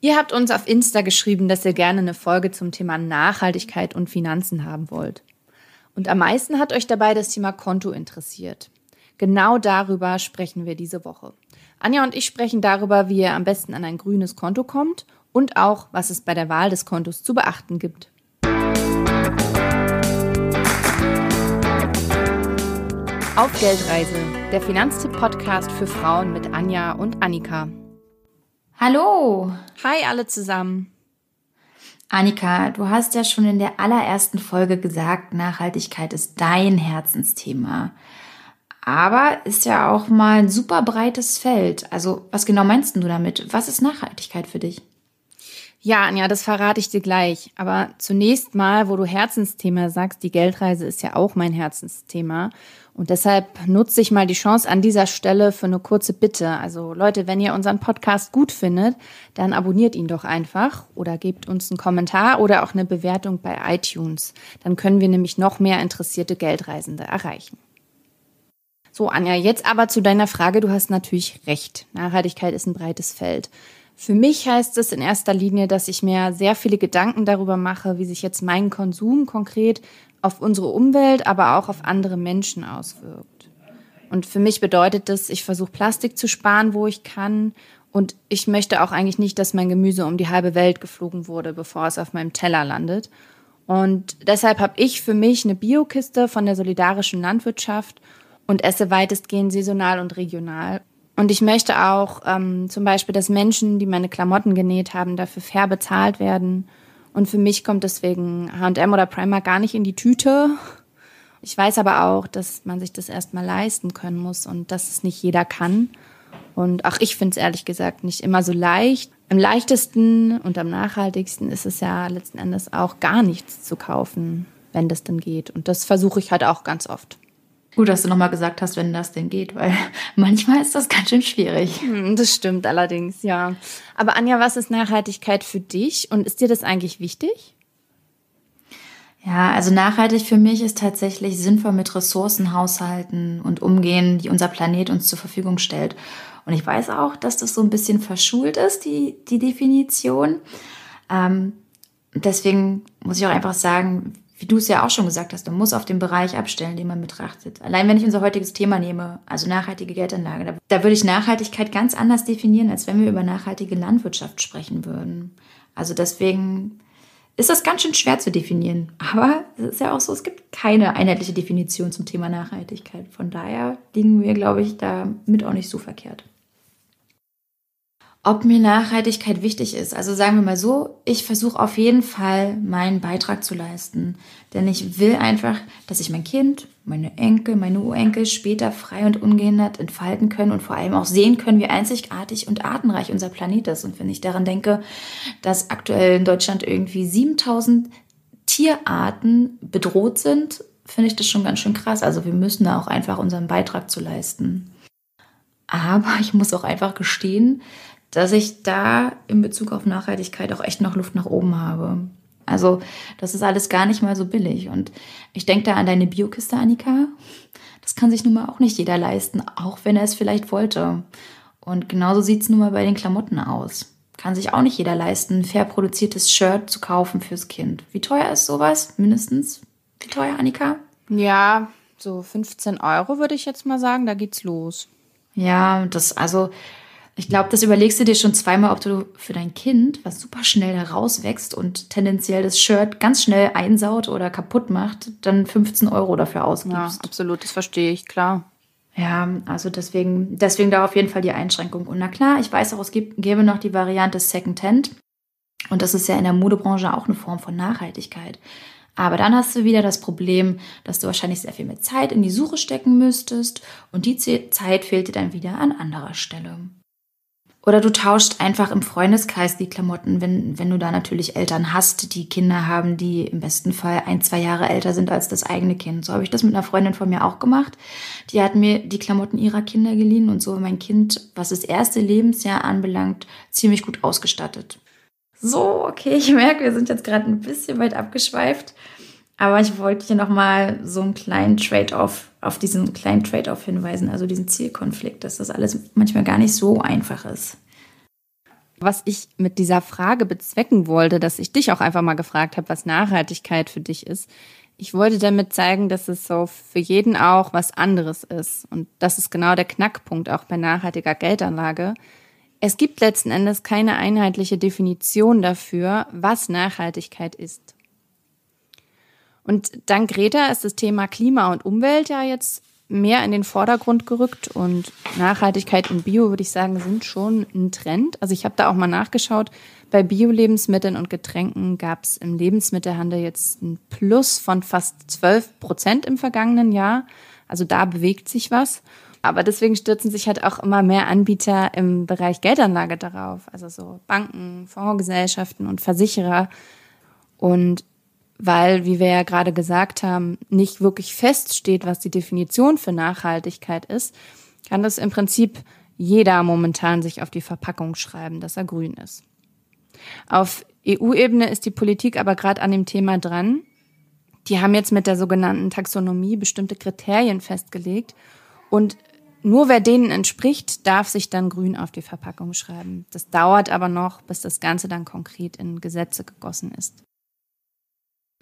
Ihr habt uns auf Insta geschrieben, dass ihr gerne eine Folge zum Thema Nachhaltigkeit und Finanzen haben wollt. Und am meisten hat euch dabei das Thema Konto interessiert. Genau darüber sprechen wir diese Woche. Anja und ich sprechen darüber, wie ihr am besten an ein grünes Konto kommt und auch, was es bei der Wahl des Kontos zu beachten gibt. Auf Geldreise, der Finanztipp-Podcast für Frauen mit Anja und Annika. Hallo. Hi alle zusammen. Annika, du hast ja schon in der allerersten Folge gesagt, Nachhaltigkeit ist dein Herzensthema. Aber ist ja auch mal ein super breites Feld. Also, was genau meinst du damit? Was ist Nachhaltigkeit für dich? Ja, Anja, das verrate ich dir gleich. Aber zunächst mal, wo du Herzensthema sagst, die Geldreise ist ja auch mein Herzensthema. Und deshalb nutze ich mal die Chance an dieser Stelle für eine kurze Bitte. Also Leute, wenn ihr unseren Podcast gut findet, dann abonniert ihn doch einfach oder gebt uns einen Kommentar oder auch eine Bewertung bei iTunes. Dann können wir nämlich noch mehr interessierte Geldreisende erreichen. So, Anja, jetzt aber zu deiner Frage. Du hast natürlich recht. Nachhaltigkeit ist ein breites Feld. Für mich heißt es in erster Linie, dass ich mir sehr viele Gedanken darüber mache, wie sich jetzt mein Konsum konkret auf unsere Umwelt, aber auch auf andere Menschen auswirkt. Und für mich bedeutet das, ich versuche Plastik zu sparen, wo ich kann. Und ich möchte auch eigentlich nicht, dass mein Gemüse um die halbe Welt geflogen wurde, bevor es auf meinem Teller landet. Und deshalb habe ich für mich eine Biokiste von der solidarischen Landwirtschaft und esse weitestgehend saisonal und regional. Und ich möchte auch ähm, zum Beispiel, dass Menschen, die meine Klamotten genäht haben, dafür fair bezahlt werden und für mich kommt deswegen HM oder Primer gar nicht in die Tüte. Ich weiß aber auch, dass man sich das erstmal leisten können muss und dass es nicht jeder kann. Und auch ich finde es ehrlich gesagt nicht immer so leicht. Am leichtesten und am nachhaltigsten ist es ja letzten Endes auch gar nichts zu kaufen, wenn das denn geht. Und das versuche ich halt auch ganz oft. Gut, dass du nochmal gesagt hast, wenn das denn geht, weil manchmal ist das ganz schön schwierig. Hm, das stimmt allerdings, ja. Aber Anja, was ist Nachhaltigkeit für dich und ist dir das eigentlich wichtig? Ja, also nachhaltig für mich ist tatsächlich sinnvoll mit Ressourcen haushalten und umgehen, die unser Planet uns zur Verfügung stellt. Und ich weiß auch, dass das so ein bisschen verschult ist, die, die Definition. Ähm, deswegen muss ich auch einfach sagen, wie du es ja auch schon gesagt hast, man muss auf den Bereich abstellen, den man betrachtet. Allein wenn ich unser heutiges Thema nehme, also nachhaltige Geldanlage, da, da, würde ich Nachhaltigkeit ganz anders definieren, als wenn wir über nachhaltige Landwirtschaft sprechen würden. Also deswegen ist das ganz schön schwer zu definieren. Aber es ist ja auch so, es gibt keine einheitliche Definition zum Thema Nachhaltigkeit. Von daher liegen wir, glaube ich, damit auch nicht so verkehrt ob mir Nachhaltigkeit wichtig ist. Also sagen wir mal so, ich versuche auf jeden Fall meinen Beitrag zu leisten. Denn ich will einfach, dass sich mein Kind, meine Enkel, meine Urenkel später frei und ungehindert entfalten können und vor allem auch sehen können, wie einzigartig und artenreich unser Planet ist. Und wenn ich daran denke, dass aktuell in Deutschland irgendwie 7000 Tierarten bedroht sind, finde ich das schon ganz schön krass. Also wir müssen da auch einfach unseren Beitrag zu leisten. Aber ich muss auch einfach gestehen, dass ich da in Bezug auf Nachhaltigkeit auch echt noch Luft nach oben habe. Also das ist alles gar nicht mal so billig. Und ich denke da an deine Biokiste, Annika. Das kann sich nun mal auch nicht jeder leisten, auch wenn er es vielleicht wollte. Und genauso sieht es nun mal bei den Klamotten aus. Kann sich auch nicht jeder leisten, ein fair produziertes Shirt zu kaufen fürs Kind. Wie teuer ist sowas? Mindestens? Wie teuer, Annika? Ja, so 15 Euro würde ich jetzt mal sagen, da geht's los. Ja, das, also ich glaube, das überlegst du dir schon zweimal, ob du für dein Kind, was super schnell herauswächst und tendenziell das Shirt ganz schnell einsaut oder kaputt macht, dann 15 Euro dafür ausgibst. Ja, absolut, das verstehe ich, klar. Ja, also deswegen, deswegen da auf jeden Fall die Einschränkung. Und na klar, ich weiß auch, es gibt, gäbe noch die Variante Secondhand. Und das ist ja in der Modebranche auch eine Form von Nachhaltigkeit. Aber dann hast du wieder das Problem, dass du wahrscheinlich sehr viel mehr Zeit in die Suche stecken müsstest und die Zeit fehlt dir dann wieder an anderer Stelle. Oder du tauscht einfach im Freundeskreis die Klamotten, wenn, wenn du da natürlich Eltern hast, die Kinder haben, die im besten Fall ein, zwei Jahre älter sind als das eigene Kind. So habe ich das mit einer Freundin von mir auch gemacht. Die hat mir die Klamotten ihrer Kinder geliehen und so mein Kind, was das erste Lebensjahr anbelangt, ziemlich gut ausgestattet. So, okay, ich merke, wir sind jetzt gerade ein bisschen weit abgeschweift. Aber ich wollte hier nochmal so einen kleinen Trade-off, auf diesen kleinen Trade-off hinweisen, also diesen Zielkonflikt, dass das alles manchmal gar nicht so einfach ist. Was ich mit dieser Frage bezwecken wollte, dass ich dich auch einfach mal gefragt habe, was Nachhaltigkeit für dich ist. Ich wollte damit zeigen, dass es so für jeden auch was anderes ist. Und das ist genau der Knackpunkt auch bei nachhaltiger Geldanlage. Es gibt letzten Endes keine einheitliche Definition dafür, was Nachhaltigkeit ist. Und dank Greta ist das Thema Klima und Umwelt ja jetzt mehr in den Vordergrund gerückt und Nachhaltigkeit und Bio, würde ich sagen, sind schon ein Trend. Also ich habe da auch mal nachgeschaut. Bei Bio-Lebensmitteln und Getränken gab es im Lebensmittelhandel jetzt ein Plus von fast 12 Prozent im vergangenen Jahr. Also da bewegt sich was. Aber deswegen stürzen sich halt auch immer mehr Anbieter im Bereich Geldanlage darauf. Also so Banken, Fondsgesellschaften und Versicherer. Und weil, wie wir ja gerade gesagt haben, nicht wirklich feststeht, was die Definition für Nachhaltigkeit ist, kann das im Prinzip jeder momentan sich auf die Verpackung schreiben, dass er grün ist. Auf EU-Ebene ist die Politik aber gerade an dem Thema dran. Die haben jetzt mit der sogenannten Taxonomie bestimmte Kriterien festgelegt und nur wer denen entspricht, darf sich dann grün auf die Verpackung schreiben. Das dauert aber noch, bis das Ganze dann konkret in Gesetze gegossen ist.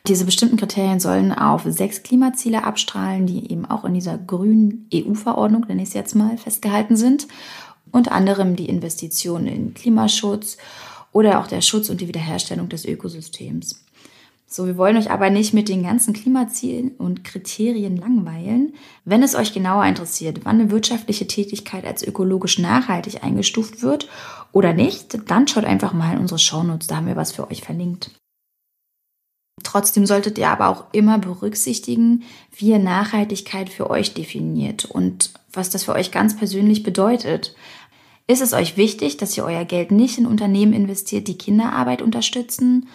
Diese bestimmten Kriterien sollen auf sechs Klimaziele abstrahlen, die eben auch in dieser grünen EU-Verordnung, nenne ich es jetzt mal, festgehalten sind. Unter anderem die Investitionen in Klimaschutz oder auch der Schutz und die Wiederherstellung des Ökosystems. So, wir wollen euch aber nicht mit den ganzen Klimazielen und Kriterien langweilen. Wenn es euch genauer interessiert, wann eine wirtschaftliche Tätigkeit als ökologisch nachhaltig eingestuft wird oder nicht, dann schaut einfach mal in unsere Shownotes, da haben wir was für euch verlinkt. Trotzdem solltet ihr aber auch immer berücksichtigen, wie ihr Nachhaltigkeit für euch definiert und was das für euch ganz persönlich bedeutet. Ist es euch wichtig, dass ihr euer Geld nicht in Unternehmen investiert, die Kinderarbeit unterstützen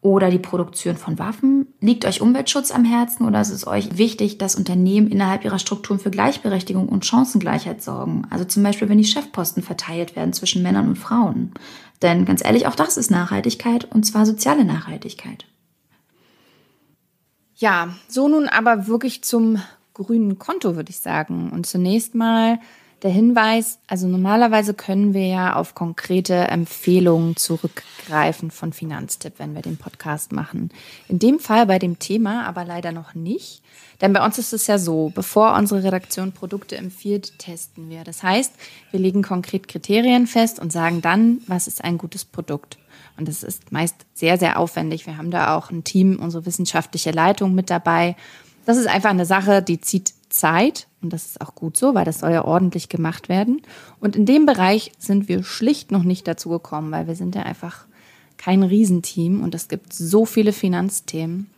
oder die Produktion von Waffen? Liegt euch Umweltschutz am Herzen oder ist es euch wichtig, dass Unternehmen innerhalb ihrer Strukturen für Gleichberechtigung und Chancengleichheit sorgen? Also zum Beispiel, wenn die Chefposten verteilt werden zwischen Männern und Frauen. Denn ganz ehrlich, auch das ist Nachhaltigkeit und zwar soziale Nachhaltigkeit. Ja, so nun aber wirklich zum grünen Konto, würde ich sagen. Und zunächst mal der Hinweis, also normalerweise können wir ja auf konkrete Empfehlungen zurückgreifen von Finanztipp, wenn wir den Podcast machen. In dem Fall bei dem Thema aber leider noch nicht. Denn bei uns ist es ja so, bevor unsere Redaktion Produkte empfiehlt, testen wir. Das heißt, wir legen konkret Kriterien fest und sagen dann, was ist ein gutes Produkt. Und das ist meist sehr, sehr aufwendig. Wir haben da auch ein Team, unsere wissenschaftliche Leitung mit dabei. Das ist einfach eine Sache, die zieht Zeit und das ist auch gut so, weil das soll ja ordentlich gemacht werden. Und in dem Bereich sind wir schlicht noch nicht dazu gekommen, weil wir sind ja einfach kein Riesenteam und es gibt so viele Finanzthemen.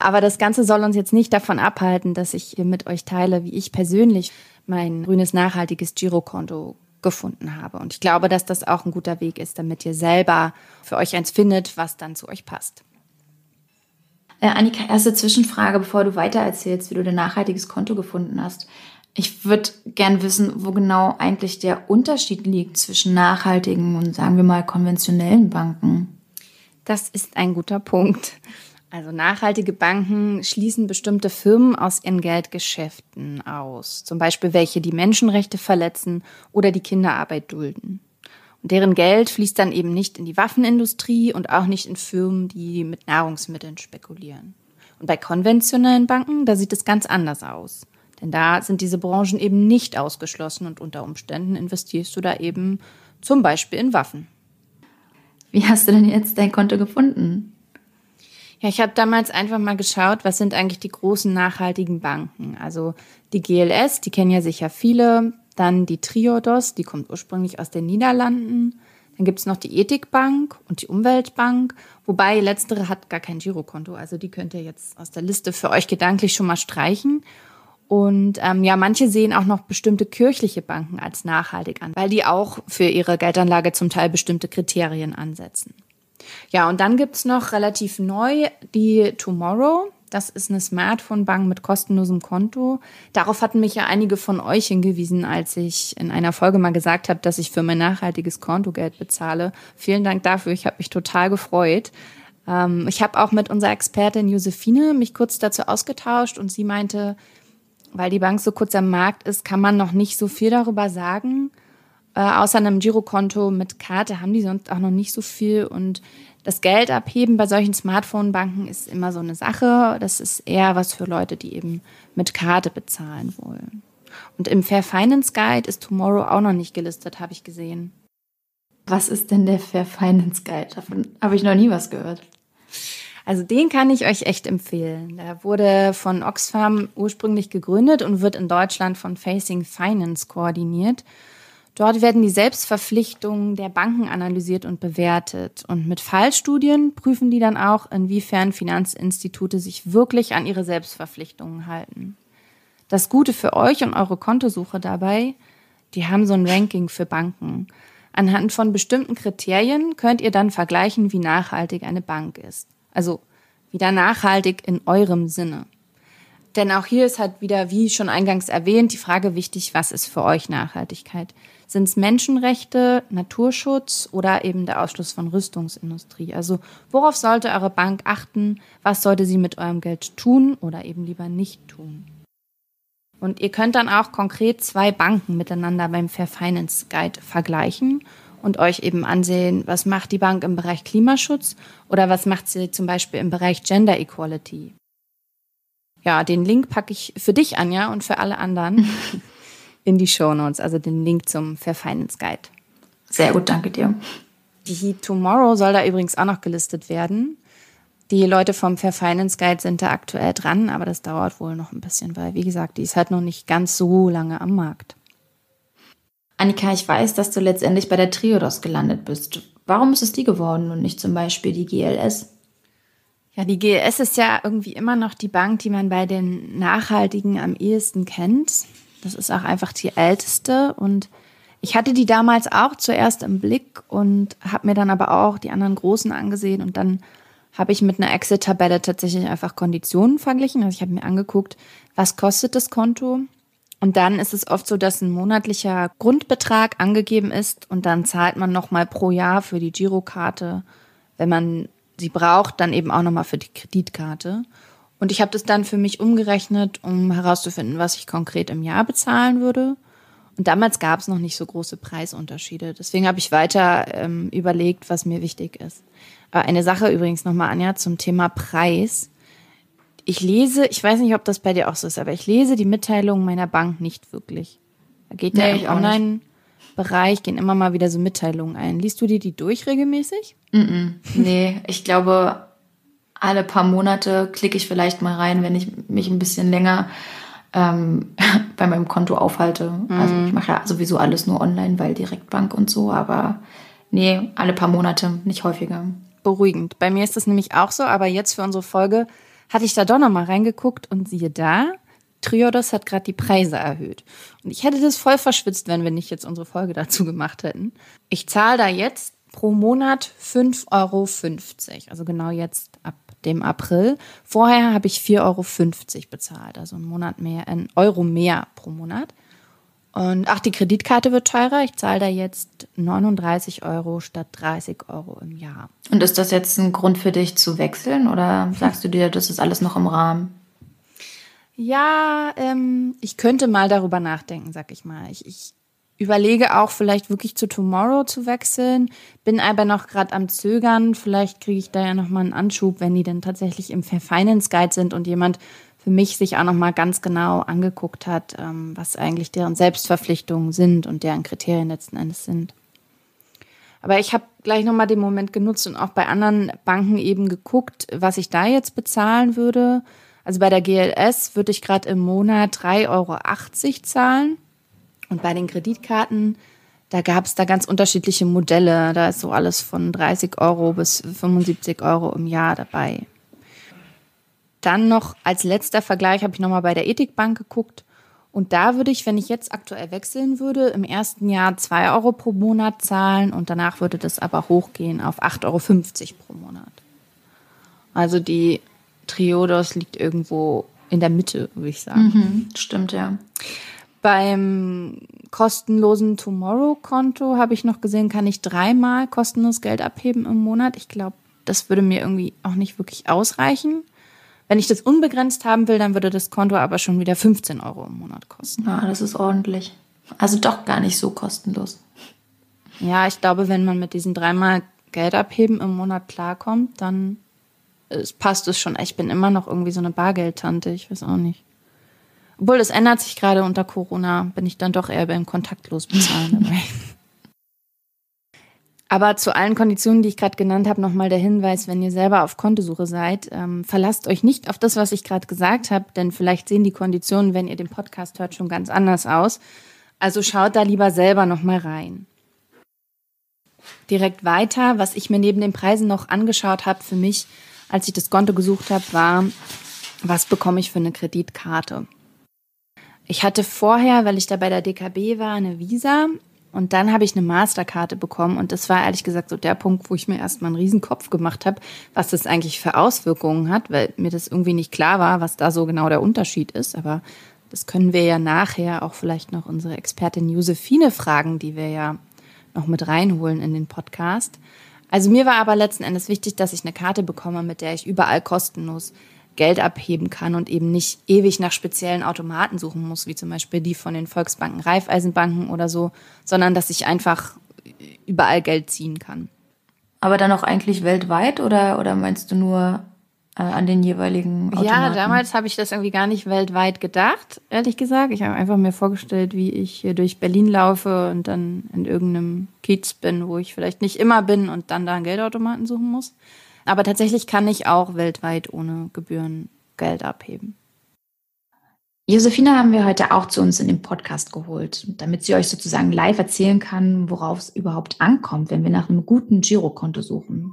Aber das Ganze soll uns jetzt nicht davon abhalten, dass ich hier mit euch teile, wie ich persönlich mein grünes nachhaltiges Girokonto gefunden habe. Und ich glaube, dass das auch ein guter Weg ist, damit ihr selber für euch eins findet, was dann zu euch passt. Äh, Annika, erste Zwischenfrage, bevor du weiter erzählst, wie du dein nachhaltiges Konto gefunden hast. Ich würde gern wissen, wo genau eigentlich der Unterschied liegt zwischen nachhaltigen und sagen wir mal konventionellen Banken. Das ist ein guter Punkt. Also nachhaltige Banken schließen bestimmte Firmen aus ihren Geldgeschäften aus, zum Beispiel welche die Menschenrechte verletzen oder die Kinderarbeit dulden. Deren Geld fließt dann eben nicht in die Waffenindustrie und auch nicht in Firmen, die mit Nahrungsmitteln spekulieren. Und bei konventionellen Banken, da sieht es ganz anders aus. Denn da sind diese Branchen eben nicht ausgeschlossen und unter Umständen investierst du da eben zum Beispiel in Waffen. Wie hast du denn jetzt dein Konto gefunden? Ja, ich habe damals einfach mal geschaut, was sind eigentlich die großen nachhaltigen Banken. Also die GLS, die kennen ja sicher viele. Dann die Triodos, die kommt ursprünglich aus den Niederlanden. Dann gibt's noch die Ethikbank und die Umweltbank, wobei letztere hat gar kein Girokonto. Also die könnt ihr jetzt aus der Liste für euch gedanklich schon mal streichen. Und ähm, ja, manche sehen auch noch bestimmte kirchliche Banken als nachhaltig an, weil die auch für ihre Geldanlage zum Teil bestimmte Kriterien ansetzen. Ja, und dann gibt's noch relativ neu die Tomorrow. Das ist eine Smartphone-Bank mit kostenlosem Konto. Darauf hatten mich ja einige von euch hingewiesen, als ich in einer Folge mal gesagt habe, dass ich für mein nachhaltiges Konto Geld bezahle. Vielen Dank dafür. Ich habe mich total gefreut. Ähm, ich habe auch mit unserer Expertin Josephine mich kurz dazu ausgetauscht und sie meinte, weil die Bank so kurz am Markt ist, kann man noch nicht so viel darüber sagen. Äh, außer einem Girokonto mit Karte haben die sonst auch noch nicht so viel. Und das Geld abheben bei solchen Smartphone-Banken ist immer so eine Sache. Das ist eher was für Leute, die eben mit Karte bezahlen wollen. Und im Fair Finance Guide ist Tomorrow auch noch nicht gelistet, habe ich gesehen. Was ist denn der Fair Finance Guide? Davon habe ich noch nie was gehört. Also den kann ich euch echt empfehlen. Der wurde von Oxfam ursprünglich gegründet und wird in Deutschland von Facing Finance koordiniert. Dort werden die Selbstverpflichtungen der Banken analysiert und bewertet. Und mit Fallstudien prüfen die dann auch, inwiefern Finanzinstitute sich wirklich an ihre Selbstverpflichtungen halten. Das Gute für euch und eure Kontosuche dabei, die haben so ein Ranking für Banken. Anhand von bestimmten Kriterien könnt ihr dann vergleichen, wie nachhaltig eine Bank ist. Also wieder nachhaltig in eurem Sinne. Denn auch hier ist halt wieder, wie schon eingangs erwähnt, die Frage wichtig, was ist für euch Nachhaltigkeit? Sind es Menschenrechte, Naturschutz oder eben der Ausschluss von Rüstungsindustrie? Also worauf sollte eure Bank achten? Was sollte sie mit eurem Geld tun oder eben lieber nicht tun? Und ihr könnt dann auch konkret zwei Banken miteinander beim Fair Finance Guide vergleichen und euch eben ansehen, was macht die Bank im Bereich Klimaschutz oder was macht sie zum Beispiel im Bereich Gender Equality. Ja, den Link packe ich für dich, Anja, und für alle anderen in die Show Notes, also den Link zum Fair Finance Guide. Sehr gut, danke dir. Die Tomorrow soll da übrigens auch noch gelistet werden. Die Leute vom Fair Finance Guide sind da aktuell dran, aber das dauert wohl noch ein bisschen, weil, wie gesagt, die ist halt noch nicht ganz so lange am Markt. Annika, ich weiß, dass du letztendlich bei der Triodos gelandet bist. Warum ist es die geworden und nicht zum Beispiel die GLS? Ja, die GLS ist ja irgendwie immer noch die Bank, die man bei den Nachhaltigen am ehesten kennt. Das ist auch einfach die älteste. Und ich hatte die damals auch zuerst im Blick und habe mir dann aber auch die anderen großen angesehen. Und dann habe ich mit einer Exit-Tabelle tatsächlich einfach Konditionen verglichen. Also ich habe mir angeguckt, was kostet das Konto? Und dann ist es oft so, dass ein monatlicher Grundbetrag angegeben ist. Und dann zahlt man nochmal pro Jahr für die Girokarte, wenn man sie braucht, dann eben auch nochmal für die Kreditkarte. Und ich habe das dann für mich umgerechnet, um herauszufinden, was ich konkret im Jahr bezahlen würde. Und damals gab es noch nicht so große Preisunterschiede. Deswegen habe ich weiter ähm, überlegt, was mir wichtig ist. Aber eine Sache übrigens nochmal, Anja, zum Thema Preis ich lese, ich weiß nicht, ob das bei dir auch so ist, aber ich lese die Mitteilungen meiner Bank nicht wirklich. Da geht nee, ja im Online-Bereich, gehen immer mal wieder so Mitteilungen ein. Liest du dir die durch regelmäßig? Mm -mm. Nee, ich glaube, alle paar Monate klicke ich vielleicht mal rein, wenn ich mich ein bisschen länger ähm, bei meinem Konto aufhalte. Mm. Also ich mache ja sowieso alles nur online, weil Direktbank und so, aber nee, alle paar Monate, nicht häufiger. Beruhigend. Bei mir ist das nämlich auch so, aber jetzt für unsere Folge hatte ich da doch noch mal reingeguckt und siehe da, Triodos hat gerade die Preise erhöht. Und ich hätte das voll verschwitzt, wenn wir nicht jetzt unsere Folge dazu gemacht hätten. Ich zahle da jetzt pro Monat 5,50 Euro. Also genau jetzt dem April. Vorher habe ich 4,50 Euro bezahlt. Also einen Monat mehr, ein Euro mehr pro Monat. Und ach, die Kreditkarte wird teurer. Ich zahle da jetzt 39 Euro statt 30 Euro im Jahr. Und ist das jetzt ein Grund für dich zu wechseln oder sagst du dir, das ist alles noch im Rahmen? Ja, ähm, ich könnte mal darüber nachdenken, sag ich mal. Ich, ich überlege auch vielleicht wirklich zu Tomorrow zu wechseln, bin aber noch gerade am Zögern. Vielleicht kriege ich da ja noch mal einen Anschub, wenn die denn tatsächlich im Fair Finance Guide sind und jemand für mich sich auch nochmal ganz genau angeguckt hat, ähm, was eigentlich deren Selbstverpflichtungen sind und deren Kriterien letzten Endes sind. Aber ich habe gleich nochmal den Moment genutzt und auch bei anderen Banken eben geguckt, was ich da jetzt bezahlen würde. Also bei der GLS würde ich gerade im Monat 3,80 Euro zahlen. Und bei den Kreditkarten, da gab es da ganz unterschiedliche Modelle. Da ist so alles von 30 Euro bis 75 Euro im Jahr dabei. Dann noch als letzter Vergleich habe ich nochmal bei der Ethikbank geguckt. Und da würde ich, wenn ich jetzt aktuell wechseln würde, im ersten Jahr 2 Euro pro Monat zahlen und danach würde das aber hochgehen auf 8,50 Euro pro Monat. Also die Triodos liegt irgendwo in der Mitte, würde ich sagen. Mhm, stimmt, ja. Beim kostenlosen Tomorrow-Konto habe ich noch gesehen, kann ich dreimal kostenlos Geld abheben im Monat. Ich glaube, das würde mir irgendwie auch nicht wirklich ausreichen. Wenn ich das unbegrenzt haben will, dann würde das Konto aber schon wieder 15 Euro im Monat kosten. Ja, das ist ordentlich. Also doch gar nicht so kostenlos. Ja, ich glaube, wenn man mit diesen dreimal Geld abheben im Monat klarkommt, dann es passt es schon. Ich bin immer noch irgendwie so eine Bargeldtante, ich weiß auch nicht. Obwohl, das ändert sich gerade unter Corona, bin ich dann doch eher beim kontaktlos bezahlen dabei. Aber zu allen Konditionen, die ich gerade genannt habe, nochmal der Hinweis, wenn ihr selber auf Kontosuche seid, ähm, verlasst euch nicht auf das, was ich gerade gesagt habe, denn vielleicht sehen die Konditionen, wenn ihr den Podcast hört, schon ganz anders aus. Also schaut da lieber selber nochmal rein. Direkt weiter, was ich mir neben den Preisen noch angeschaut habe für mich, als ich das Konto gesucht habe, war, was bekomme ich für eine Kreditkarte? Ich hatte vorher, weil ich da bei der DKB war, eine Visa und dann habe ich eine Masterkarte bekommen und das war ehrlich gesagt so der Punkt, wo ich mir erstmal einen Riesenkopf gemacht habe, was das eigentlich für Auswirkungen hat, weil mir das irgendwie nicht klar war, was da so genau der Unterschied ist. Aber das können wir ja nachher auch vielleicht noch unsere Expertin Josephine fragen, die wir ja noch mit reinholen in den Podcast. Also mir war aber letzten Endes wichtig, dass ich eine Karte bekomme, mit der ich überall kostenlos Geld abheben kann und eben nicht ewig nach speziellen Automaten suchen muss, wie zum Beispiel die von den Volksbanken, Raiffeisenbanken oder so, sondern dass ich einfach überall Geld ziehen kann. Aber dann auch eigentlich weltweit oder, oder meinst du nur äh, an den jeweiligen Automaten? Ja, damals habe ich das irgendwie gar nicht weltweit gedacht, ehrlich gesagt. Ich habe einfach mir vorgestellt, wie ich hier durch Berlin laufe und dann in irgendeinem Kiez bin, wo ich vielleicht nicht immer bin und dann da einen Geldautomaten suchen muss. Aber tatsächlich kann ich auch weltweit ohne Gebühren Geld abheben. Josephine haben wir heute auch zu uns in den Podcast geholt, damit sie euch sozusagen live erzählen kann, worauf es überhaupt ankommt, wenn wir nach einem guten Girokonto suchen.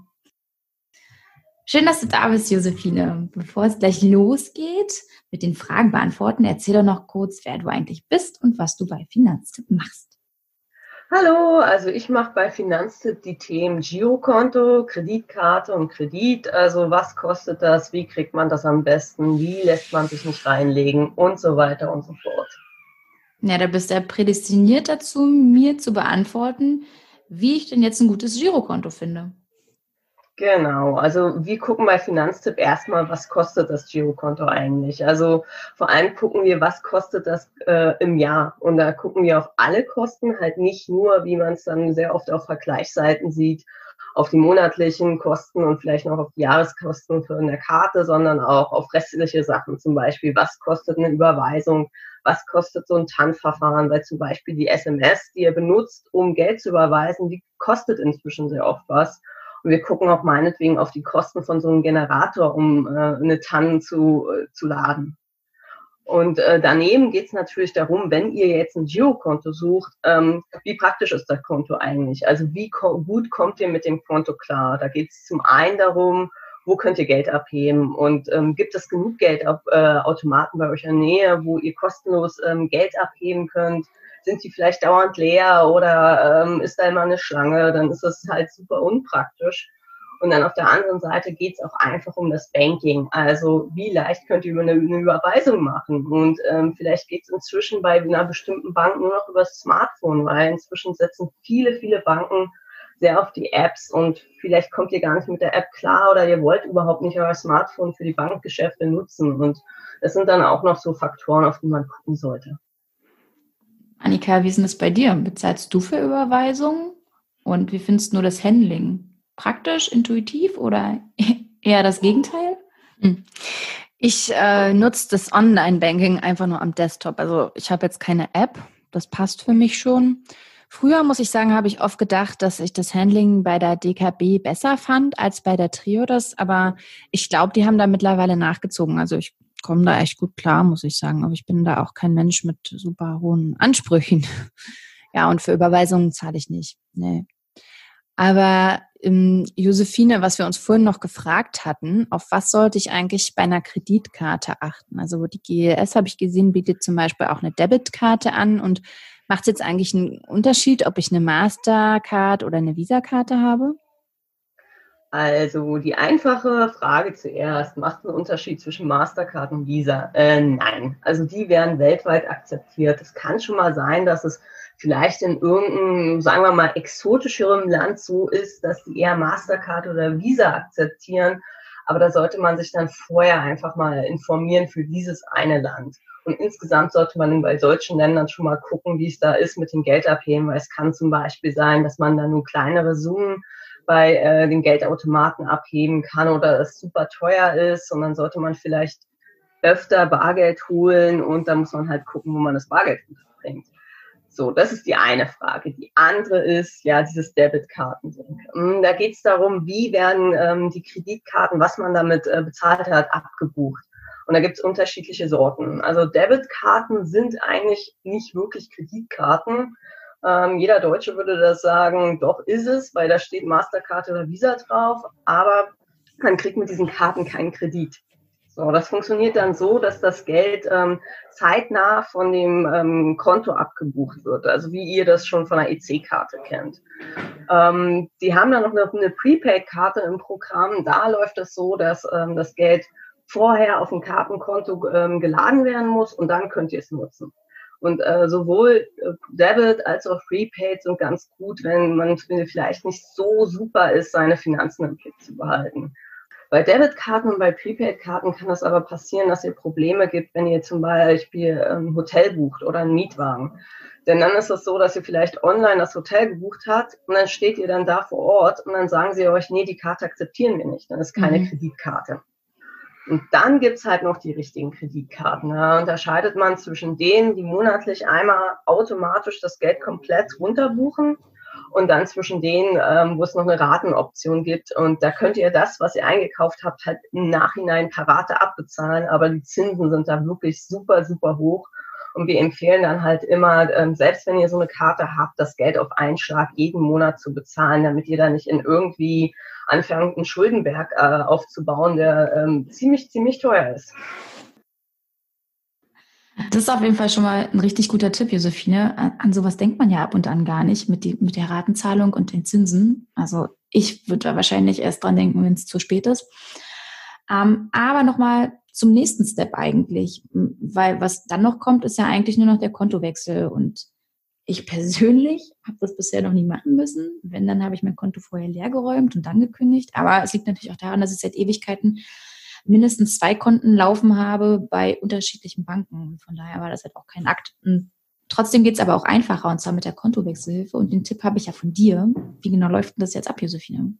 Schön, dass du da bist, Josephine. Bevor es gleich losgeht mit den Fragen beantworten, erzähl doch noch kurz, wer du eigentlich bist und was du bei Finanztipp machst. Hallo, also ich mache bei Finanztipp die Themen Girokonto, Kreditkarte und Kredit. Also was kostet das, wie kriegt man das am besten, wie lässt man sich nicht reinlegen und so weiter und so fort. Ja, da bist du ja prädestiniert dazu, mir zu beantworten, wie ich denn jetzt ein gutes Girokonto finde. Genau, also wir gucken bei Finanztipp erstmal, was kostet das Girokonto eigentlich. Also vor allem gucken wir, was kostet das äh, im Jahr. Und da gucken wir auf alle Kosten, halt nicht nur, wie man es dann sehr oft auf Vergleichsseiten sieht, auf die monatlichen Kosten und vielleicht noch auf die Jahreskosten für eine Karte, sondern auch auf restliche Sachen. Zum Beispiel, was kostet eine Überweisung, was kostet so ein TAN-Verfahren, weil zum Beispiel die SMS, die ihr benutzt, um Geld zu überweisen, die kostet inzwischen sehr oft was. Und wir gucken auch meinetwegen auf die Kosten von so einem Generator, um äh, eine Tanne zu, äh, zu laden. Und äh, daneben geht es natürlich darum, wenn ihr jetzt ein Girokonto sucht, ähm, wie praktisch ist das Konto eigentlich? Also wie ko gut kommt ihr mit dem Konto klar? Da geht es zum einen darum, wo könnt ihr Geld abheben und ähm, gibt es genug Geldautomaten äh, bei euch in der Nähe, wo ihr kostenlos ähm, Geld abheben könnt? Sind die vielleicht dauernd leer oder ähm, ist da immer eine Schlange, dann ist das halt super unpraktisch. Und dann auf der anderen Seite geht es auch einfach um das Banking. Also wie leicht könnt ihr eine, eine Überweisung machen? Und ähm, vielleicht geht es inzwischen bei einer bestimmten Bank nur noch über das Smartphone, weil inzwischen setzen viele, viele Banken sehr auf die Apps und vielleicht kommt ihr gar nicht mit der App klar oder ihr wollt überhaupt nicht euer Smartphone für die Bankgeschäfte nutzen. Und das sind dann auch noch so Faktoren, auf die man gucken sollte. Annika, wie ist denn das bei dir? Bezahlst du für Überweisungen? Und wie findest du das Handling? Praktisch, intuitiv oder eher das Gegenteil? Hm. Ich äh, nutze das Online-Banking einfach nur am Desktop. Also ich habe jetzt keine App. Das passt für mich schon. Früher, muss ich sagen, habe ich oft gedacht, dass ich das Handling bei der DKB besser fand als bei der Triodos. Aber ich glaube, die haben da mittlerweile nachgezogen. Also ich komme da echt gut klar, muss ich sagen. Aber ich bin da auch kein Mensch mit super hohen Ansprüchen. Ja, und für Überweisungen zahle ich nicht. Nee. Aber ähm, Josephine, was wir uns vorhin noch gefragt hatten, auf was sollte ich eigentlich bei einer Kreditkarte achten? Also die GLS habe ich gesehen, bietet zum Beispiel auch eine Debitkarte an und macht es jetzt eigentlich einen Unterschied, ob ich eine Mastercard oder eine Visa-Karte habe? Also die einfache Frage zuerst, macht es einen Unterschied zwischen Mastercard und Visa? Äh, nein, also die werden weltweit akzeptiert. Es kann schon mal sein, dass es vielleicht in irgendeinem, sagen wir mal, exotischerem Land so ist, dass die eher Mastercard oder Visa akzeptieren. Aber da sollte man sich dann vorher einfach mal informieren für dieses eine Land. Und insgesamt sollte man bei solchen Ländern schon mal gucken, wie es da ist mit dem Geldabheben, weil es kann zum Beispiel sein, dass man da nur kleinere Summen bei äh, den Geldautomaten abheben kann oder es super teuer ist dann sollte man vielleicht öfter Bargeld holen und da muss man halt gucken, wo man das Bargeld unterbringt. So, das ist die eine Frage. Die andere ist ja dieses Debitkarten. Hm, da geht es darum, wie werden ähm, die Kreditkarten, was man damit äh, bezahlt hat, abgebucht. Und da gibt es unterschiedliche Sorten. Also Debitkarten sind eigentlich nicht wirklich Kreditkarten. Ähm, jeder Deutsche würde das sagen, doch ist es, weil da steht Mastercard oder Visa drauf, aber man kriegt mit diesen Karten keinen Kredit. So, das funktioniert dann so, dass das Geld ähm, zeitnah von dem ähm, Konto abgebucht wird, also wie ihr das schon von der EC-Karte kennt. Ähm, die haben dann noch eine, eine Prepaid-Karte im Programm. Da läuft es so, dass ähm, das Geld vorher auf ein Kartenkonto ähm, geladen werden muss und dann könnt ihr es nutzen. Und äh, sowohl äh, Debit als auch Prepaid sind ganz gut, wenn man vielleicht nicht so super ist, seine Finanzen im Blick zu behalten. Bei Debitkarten und bei Prepaid-Karten kann es aber passieren, dass ihr Probleme gibt, wenn ihr zum Beispiel ein ähm, Hotel bucht oder einen Mietwagen. Denn dann ist es so, dass ihr vielleicht online das Hotel gebucht habt und dann steht ihr dann da vor Ort und dann sagen sie euch, nee, die Karte akzeptieren wir nicht. Dann ist keine mhm. Kreditkarte. Und dann gibt's halt noch die richtigen Kreditkarten. Da unterscheidet man zwischen denen, die monatlich einmal automatisch das Geld komplett runterbuchen und dann zwischen denen, ähm, wo es noch eine Ratenoption gibt. Und da könnt ihr das, was ihr eingekauft habt, halt im Nachhinein Parate abbezahlen, aber die Zinsen sind da wirklich super, super hoch. Und wir empfehlen dann halt immer, ähm, selbst wenn ihr so eine Karte habt, das Geld auf einen Schlag jeden Monat zu bezahlen, damit ihr da nicht in irgendwie anfängt, einen Schuldenberg äh, aufzubauen, der ähm, ziemlich, ziemlich teuer ist. Das ist auf jeden Fall schon mal ein richtig guter Tipp, Josephine. An sowas denkt man ja ab und an gar nicht mit, die, mit der Ratenzahlung und den Zinsen. Also ich würde da wahrscheinlich erst dran denken, wenn es zu spät ist. Ähm, aber nochmal zum nächsten Step eigentlich, weil was dann noch kommt, ist ja eigentlich nur noch der Kontowechsel. Und ich persönlich habe das bisher noch nie machen müssen. Wenn, dann habe ich mein Konto vorher leergeräumt und dann gekündigt. Aber es liegt natürlich auch daran, dass ich seit Ewigkeiten mindestens zwei Konten laufen habe bei unterschiedlichen Banken. Von daher war das halt auch kein Akt. Und trotzdem geht es aber auch einfacher, und zwar mit der Kontowechselhilfe. Und den Tipp habe ich ja von dir. Wie genau läuft denn das jetzt ab, Josephine?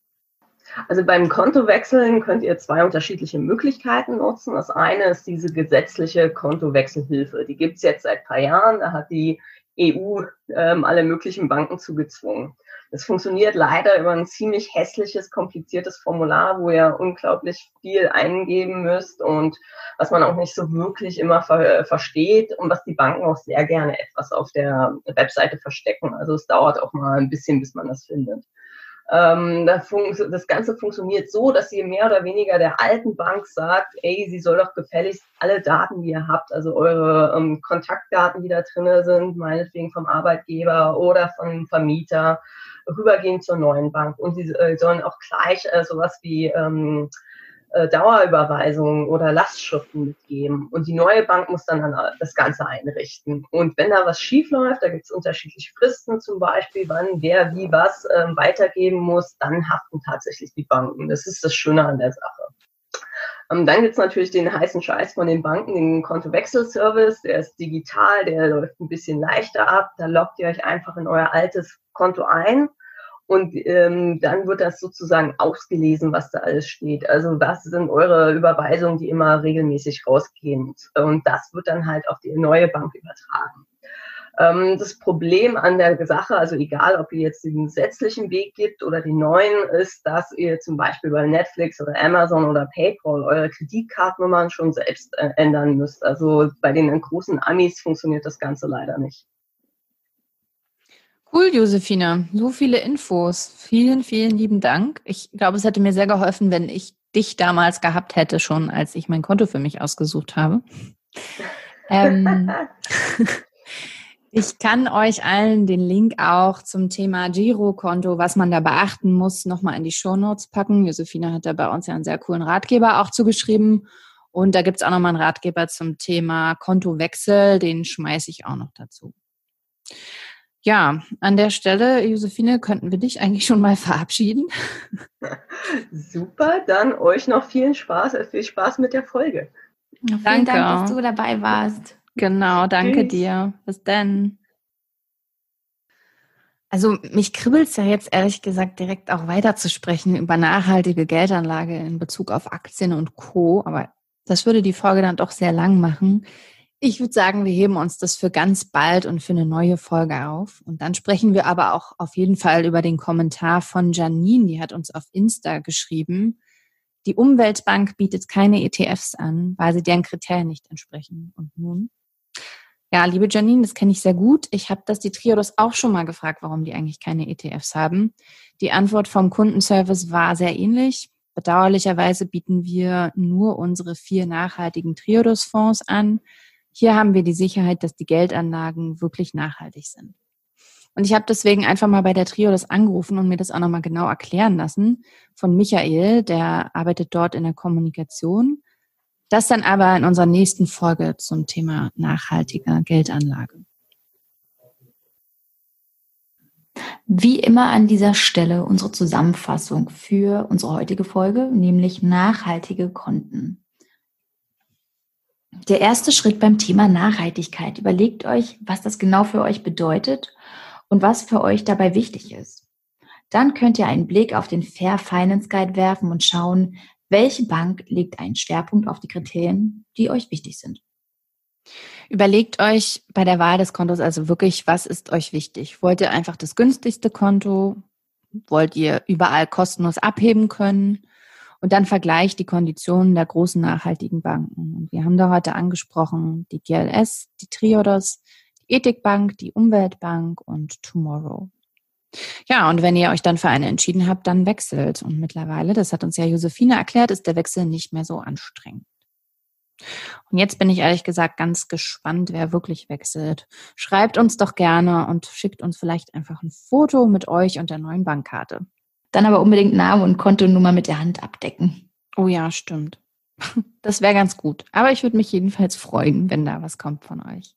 Also beim Kontowechseln könnt ihr zwei unterschiedliche Möglichkeiten nutzen. Das eine ist diese gesetzliche Kontowechselhilfe. Die gibt es jetzt seit ein paar Jahren. Da hat die EU ähm, alle möglichen Banken zugezwungen. Es funktioniert leider über ein ziemlich hässliches, kompliziertes Formular, wo ihr unglaublich viel eingeben müsst und was man auch nicht so wirklich immer ver äh, versteht und was die Banken auch sehr gerne etwas auf der Webseite verstecken. Also es dauert auch mal ein bisschen, bis man das findet. Ähm, das Ganze funktioniert so, dass ihr mehr oder weniger der alten Bank sagt, ey, sie soll doch gefälligst alle Daten, die ihr habt, also eure ähm, Kontaktdaten, die da drin sind, meinetwegen vom Arbeitgeber oder vom Vermieter, rübergehen zur neuen Bank. Und sie äh, sollen auch gleich äh, sowas wie ähm, äh, Dauerüberweisungen oder Lastschriften mitgeben. Und die neue Bank muss dann, dann das Ganze einrichten. Und wenn da was schief läuft, da gibt es unterschiedliche Fristen zum Beispiel, wann wer wie was ähm, weitergeben muss, dann haften tatsächlich die Banken. Das ist das Schöne an der Sache. Ähm, dann gibt's natürlich den heißen Scheiß von den Banken, den Kontowechselservice, der ist digital, der läuft ein bisschen leichter ab. Da loggt ihr euch einfach in euer altes Konto ein und ähm, dann wird das sozusagen ausgelesen, was da alles steht. Also was sind eure Überweisungen, die immer regelmäßig rausgehen. Und das wird dann halt auf die neue Bank übertragen. Ähm, das Problem an der Sache, also egal, ob ihr jetzt den gesetzlichen Weg gibt oder den neuen, ist, dass ihr zum Beispiel bei Netflix oder Amazon oder PayPal eure Kreditkartennummern schon selbst äh, ändern müsst. Also bei den großen Amis funktioniert das Ganze leider nicht. Cool, Josefina. So viele Infos. Vielen, vielen lieben Dank. Ich glaube, es hätte mir sehr geholfen, wenn ich dich damals gehabt hätte, schon als ich mein Konto für mich ausgesucht habe. Ähm, ich kann euch allen den Link auch zum Thema Girokonto, was man da beachten muss, nochmal in die Shownotes packen. Josefina hat da bei uns ja einen sehr coolen Ratgeber auch zugeschrieben. Und da gibt's auch nochmal einen Ratgeber zum Thema Kontowechsel, den schmeiße ich auch noch dazu. Ja, an der Stelle, Josephine, könnten wir dich eigentlich schon mal verabschieden. Super, dann euch noch vielen Spaß, äh, viel Spaß mit der Folge. Ja, vielen danke. Dank, dass du dabei warst. Genau, danke Tschüss. dir. Bis dann. Also mich kribbelt es ja jetzt ehrlich gesagt direkt auch weiterzusprechen über nachhaltige Geldanlage in Bezug auf Aktien und Co. Aber das würde die Folge dann doch sehr lang machen. Ich würde sagen, wir heben uns das für ganz bald und für eine neue Folge auf. Und dann sprechen wir aber auch auf jeden Fall über den Kommentar von Janine, die hat uns auf Insta geschrieben. Die Umweltbank bietet keine ETFs an, weil sie deren Kriterien nicht entsprechen. Und nun? Ja, liebe Janine, das kenne ich sehr gut. Ich habe das die Triodos auch schon mal gefragt, warum die eigentlich keine ETFs haben. Die Antwort vom Kundenservice war sehr ähnlich. Bedauerlicherweise bieten wir nur unsere vier nachhaltigen Triodos-Fonds an hier haben wir die Sicherheit, dass die Geldanlagen wirklich nachhaltig sind. Und ich habe deswegen einfach mal bei der Trio das angerufen und mir das auch nochmal genau erklären lassen von Michael, der arbeitet dort in der Kommunikation. Das dann aber in unserer nächsten Folge zum Thema nachhaltiger Geldanlage. Wie immer an dieser Stelle unsere Zusammenfassung für unsere heutige Folge, nämlich nachhaltige Konten. Der erste Schritt beim Thema Nachhaltigkeit. Überlegt euch, was das genau für euch bedeutet und was für euch dabei wichtig ist. Dann könnt ihr einen Blick auf den Fair Finance Guide werfen und schauen, welche Bank legt einen Schwerpunkt auf die Kriterien, die euch wichtig sind. Überlegt euch bei der Wahl des Kontos also wirklich, was ist euch wichtig? Wollt ihr einfach das günstigste Konto? Wollt ihr überall kostenlos abheben können? Und dann vergleicht die Konditionen der großen nachhaltigen Banken. Und wir haben da heute angesprochen die GLS, die Triodos, die Ethikbank, die Umweltbank und Tomorrow. Ja, und wenn ihr euch dann für eine entschieden habt, dann wechselt. Und mittlerweile, das hat uns ja Josephine erklärt, ist der Wechsel nicht mehr so anstrengend. Und jetzt bin ich ehrlich gesagt ganz gespannt, wer wirklich wechselt. Schreibt uns doch gerne und schickt uns vielleicht einfach ein Foto mit euch und der neuen Bankkarte. Dann aber unbedingt Name und Kontonummer mit der Hand abdecken. Oh ja, stimmt. Das wäre ganz gut. Aber ich würde mich jedenfalls freuen, wenn da was kommt von euch.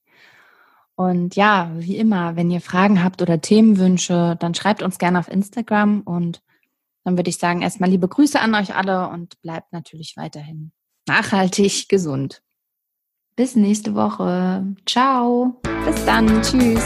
Und ja, wie immer, wenn ihr Fragen habt oder Themenwünsche, dann schreibt uns gerne auf Instagram und dann würde ich sagen, erstmal liebe Grüße an euch alle und bleibt natürlich weiterhin nachhaltig gesund. Bis nächste Woche. Ciao. Bis dann. Tschüss.